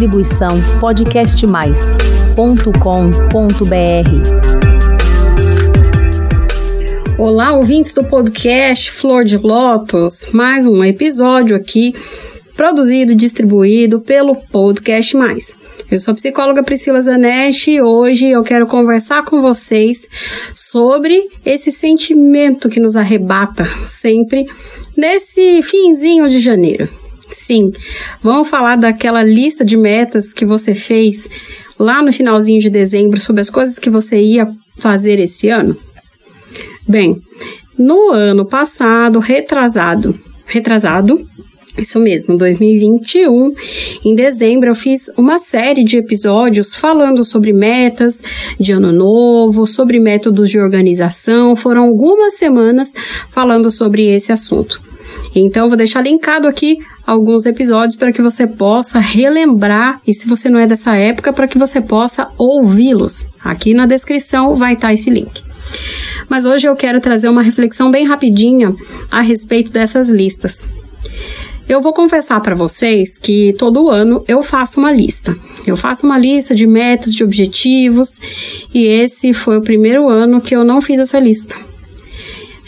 Distribuição podcastmais.com.br. Olá, ouvintes do podcast Flor de Lótus. Mais um episódio aqui produzido e distribuído pelo Podcast Mais. Eu sou a psicóloga Priscila Zanetti e hoje eu quero conversar com vocês sobre esse sentimento que nos arrebata sempre nesse finzinho de janeiro. Sim, vamos falar daquela lista de metas que você fez lá no finalzinho de dezembro sobre as coisas que você ia fazer esse ano? Bem, no ano passado, retrasado, retrasado, isso mesmo, 2021, em dezembro eu fiz uma série de episódios falando sobre metas de ano novo, sobre métodos de organização. Foram algumas semanas falando sobre esse assunto. Então, vou deixar linkado aqui alguns episódios para que você possa relembrar e se você não é dessa época, para que você possa ouvi-los. Aqui na descrição vai estar esse link. Mas hoje eu quero trazer uma reflexão bem rapidinha a respeito dessas listas. Eu vou confessar para vocês que todo ano eu faço uma lista. Eu faço uma lista de metas, de objetivos, e esse foi o primeiro ano que eu não fiz essa lista.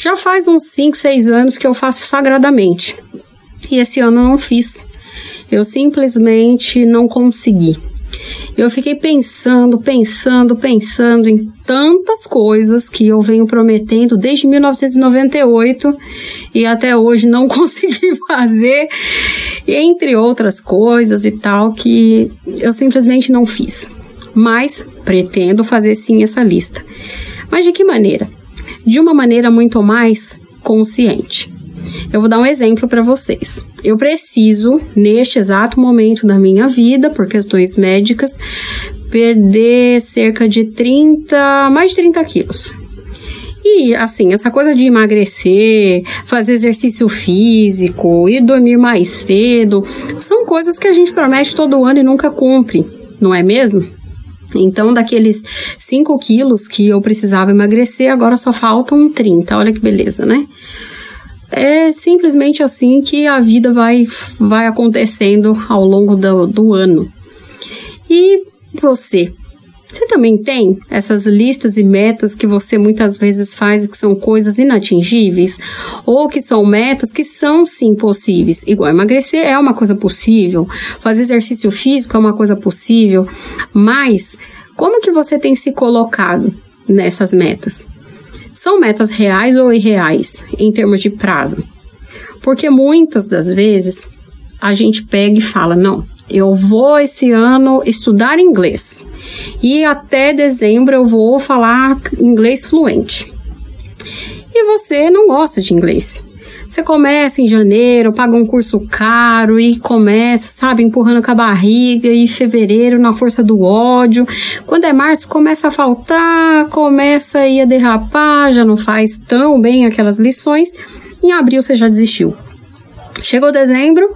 Já faz uns 5, 6 anos que eu faço sagradamente. E esse ano eu não fiz. Eu simplesmente não consegui. Eu fiquei pensando, pensando, pensando em tantas coisas que eu venho prometendo desde 1998 e até hoje não consegui fazer, entre outras coisas e tal, que eu simplesmente não fiz. Mas pretendo fazer sim essa lista. Mas de que maneira? De uma maneira muito mais consciente. Eu vou dar um exemplo para vocês. Eu preciso, neste exato momento da minha vida, por questões médicas, perder cerca de 30, mais de 30 quilos. E assim, essa coisa de emagrecer, fazer exercício físico, ir dormir mais cedo, são coisas que a gente promete todo ano e nunca cumpre, não é mesmo? Então, daqueles 5 quilos que eu precisava emagrecer, agora só faltam 30. Olha que beleza, né? é simplesmente assim que a vida vai, vai acontecendo ao longo do, do ano. E você? Você também tem essas listas e metas que você muitas vezes faz que são coisas inatingíveis? Ou que são metas que são sim possíveis? Igual emagrecer é uma coisa possível, fazer exercício físico é uma coisa possível, mas como que você tem se colocado nessas metas? são metas reais ou irreais em termos de prazo? Porque muitas das vezes a gente pega e fala: não, eu vou esse ano estudar inglês e até dezembro eu vou falar inglês fluente. E você não gosta de inglês. Você começa em janeiro, paga um curso caro e começa, sabe, empurrando com a barriga e fevereiro na força do ódio. Quando é março, começa a faltar, começa a ir a derrapar, já não faz tão bem aquelas lições. Em abril você já desistiu. Chegou dezembro,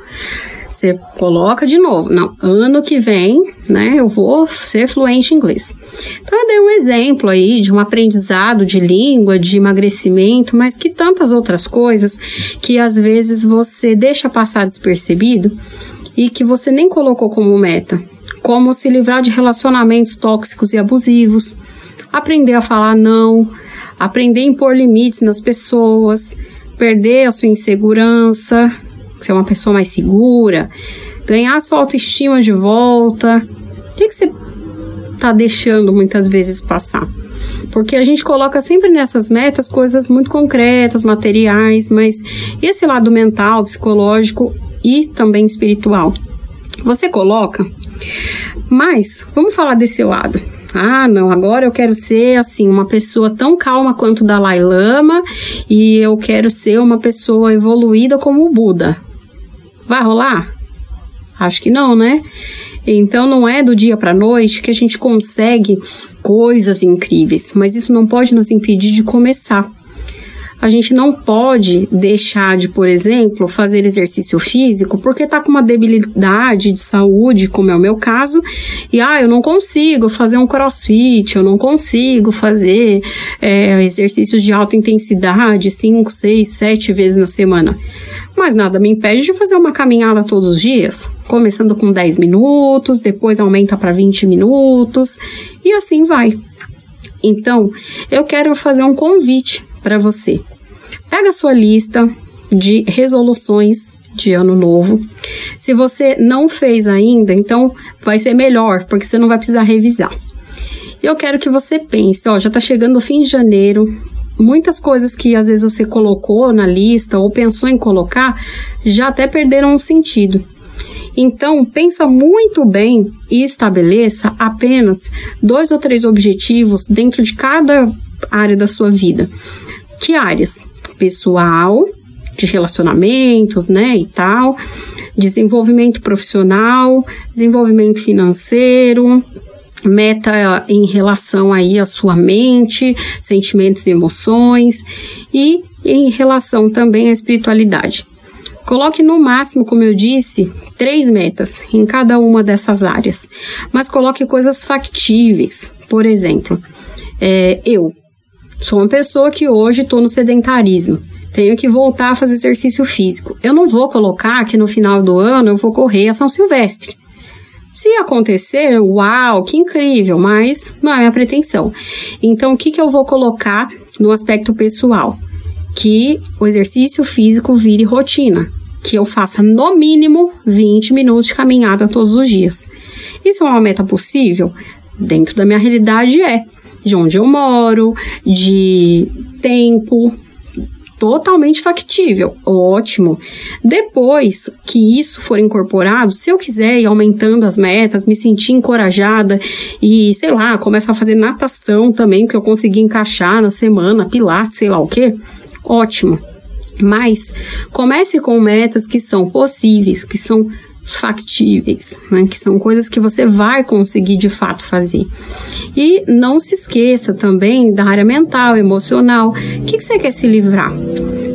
você coloca de novo. Não, ano que vem, né, eu vou ser fluente em inglês. Então, eu dei um exemplo aí de um aprendizado de língua, de emagrecimento, mas que tantas outras coisas que às vezes você deixa passar despercebido e que você nem colocou como meta. Como se livrar de relacionamentos tóxicos e abusivos, aprender a falar não, aprender a impor limites nas pessoas, perder a sua insegurança, ser uma pessoa mais segura, ganhar sua autoestima de volta. O que, que você está deixando muitas vezes passar? Porque a gente coloca sempre nessas metas coisas muito concretas, materiais, mas esse lado mental, psicológico e também espiritual. Você coloca, mas vamos falar desse lado. Ah, não, agora eu quero ser assim, uma pessoa tão calma quanto Dalai Lama e eu quero ser uma pessoa evoluída como o Buda. Vai rolar? Acho que não, né? Então não é do dia para noite que a gente consegue coisas incríveis, mas isso não pode nos impedir de começar. A gente não pode deixar de, por exemplo, fazer exercício físico porque está com uma debilidade de saúde, como é o meu caso, e ah, eu não consigo fazer um crossfit, eu não consigo fazer é, exercícios de alta intensidade 5, 6, 7 vezes na semana. Mas nada me impede de fazer uma caminhada todos os dias, começando com 10 minutos, depois aumenta para 20 minutos e assim vai. Então, eu quero fazer um convite para você. Pega a sua lista de resoluções de ano novo. Se você não fez ainda, então vai ser melhor, porque você não vai precisar revisar. Eu quero que você pense, ó, já tá chegando o fim de janeiro, muitas coisas que às vezes você colocou na lista ou pensou em colocar já até perderam o sentido. Então, pensa muito bem e estabeleça apenas dois ou três objetivos dentro de cada área da sua vida. Que áreas? Pessoal, de relacionamentos, né, e tal, desenvolvimento profissional, desenvolvimento financeiro, meta em relação aí à sua mente, sentimentos e emoções e em relação também à espiritualidade. Coloque no máximo, como eu disse, três metas em cada uma dessas áreas, mas coloque coisas factíveis. Por exemplo, é, eu sou uma pessoa que hoje estou no sedentarismo, tenho que voltar a fazer exercício físico. Eu não vou colocar que no final do ano eu vou correr a São Silvestre. Se acontecer, uau, que incrível, mas não é minha pretensão. Então, o que, que eu vou colocar no aspecto pessoal? Que o exercício físico vire rotina, que eu faça no mínimo 20 minutos de caminhada todos os dias. Isso é uma meta possível? Dentro da minha realidade é. De onde eu moro, de tempo, totalmente factível, ótimo. Depois que isso for incorporado, se eu quiser ir aumentando as metas, me sentir encorajada e, sei lá, começar a fazer natação também, que eu consegui encaixar na semana, pilates, sei lá o que, ótimo. Mas comece com metas que são possíveis, que são factíveis, né? que são coisas que você vai conseguir de fato fazer. E não se esqueça também da área mental, emocional. O que, que você quer se livrar?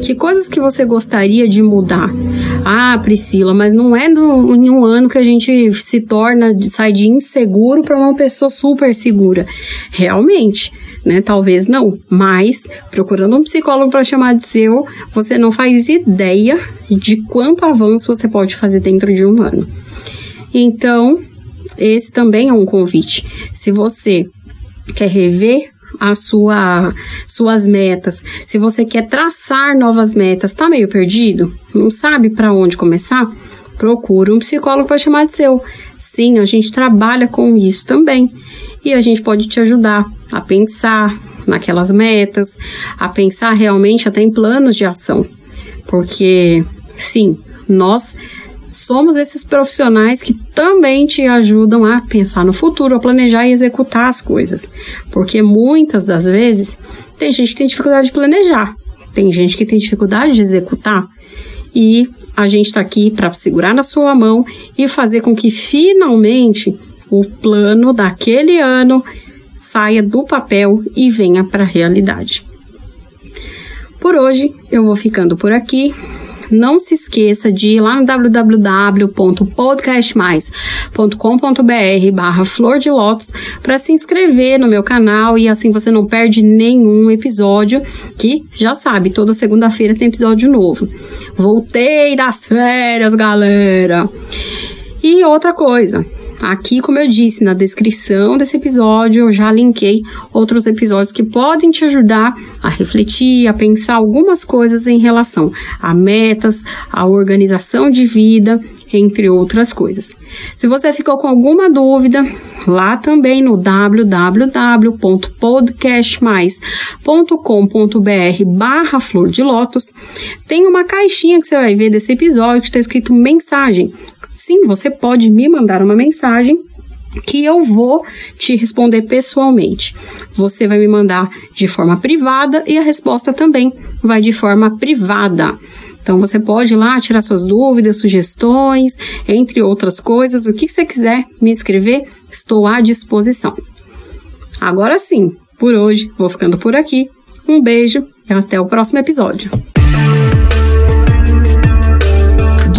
Que coisas que você gostaria de mudar? Ah, Priscila, mas não é do, em um ano que a gente se torna, sai de inseguro para uma pessoa super segura. Realmente, né? Talvez não, mas procurando um psicólogo para chamar de seu, você não faz ideia de quanto avanço você pode fazer dentro de um ano. Então, esse também é um convite. Se você quer rever a sua suas metas, se você quer traçar novas metas, tá meio perdido, não sabe para onde começar, procura um psicólogo para chamar de seu. Sim, a gente trabalha com isso também e a gente pode te ajudar a pensar naquelas metas, a pensar realmente até em planos de ação. Porque, sim, nós somos esses profissionais que também te ajudam a pensar no futuro, a planejar e executar as coisas. Porque muitas das vezes tem gente que tem dificuldade de planejar, tem gente que tem dificuldade de executar. E a gente está aqui para segurar na sua mão e fazer com que finalmente o plano daquele ano saia do papel e venha para a realidade. Por hoje eu vou ficando por aqui. Não se esqueça de ir lá no www.podcastmais.com.br barra flor de lótus para se inscrever no meu canal e assim você não perde nenhum episódio, que já sabe, toda segunda-feira tem episódio novo. Voltei das férias, galera! E outra coisa, Aqui, como eu disse, na descrição desse episódio, eu já linkei outros episódios que podem te ajudar a refletir, a pensar algumas coisas em relação a metas, a organização de vida, entre outras coisas. Se você ficou com alguma dúvida, lá também no www.podcastmais.com.br barra flor de lótus, tem uma caixinha que você vai ver desse episódio que está escrito mensagem sim, você pode me mandar uma mensagem que eu vou te responder pessoalmente. Você vai me mandar de forma privada e a resposta também vai de forma privada. Então você pode ir lá tirar suas dúvidas, sugestões, entre outras coisas, o que você quiser me escrever, estou à disposição. Agora sim, por hoje vou ficando por aqui. Um beijo e até o próximo episódio.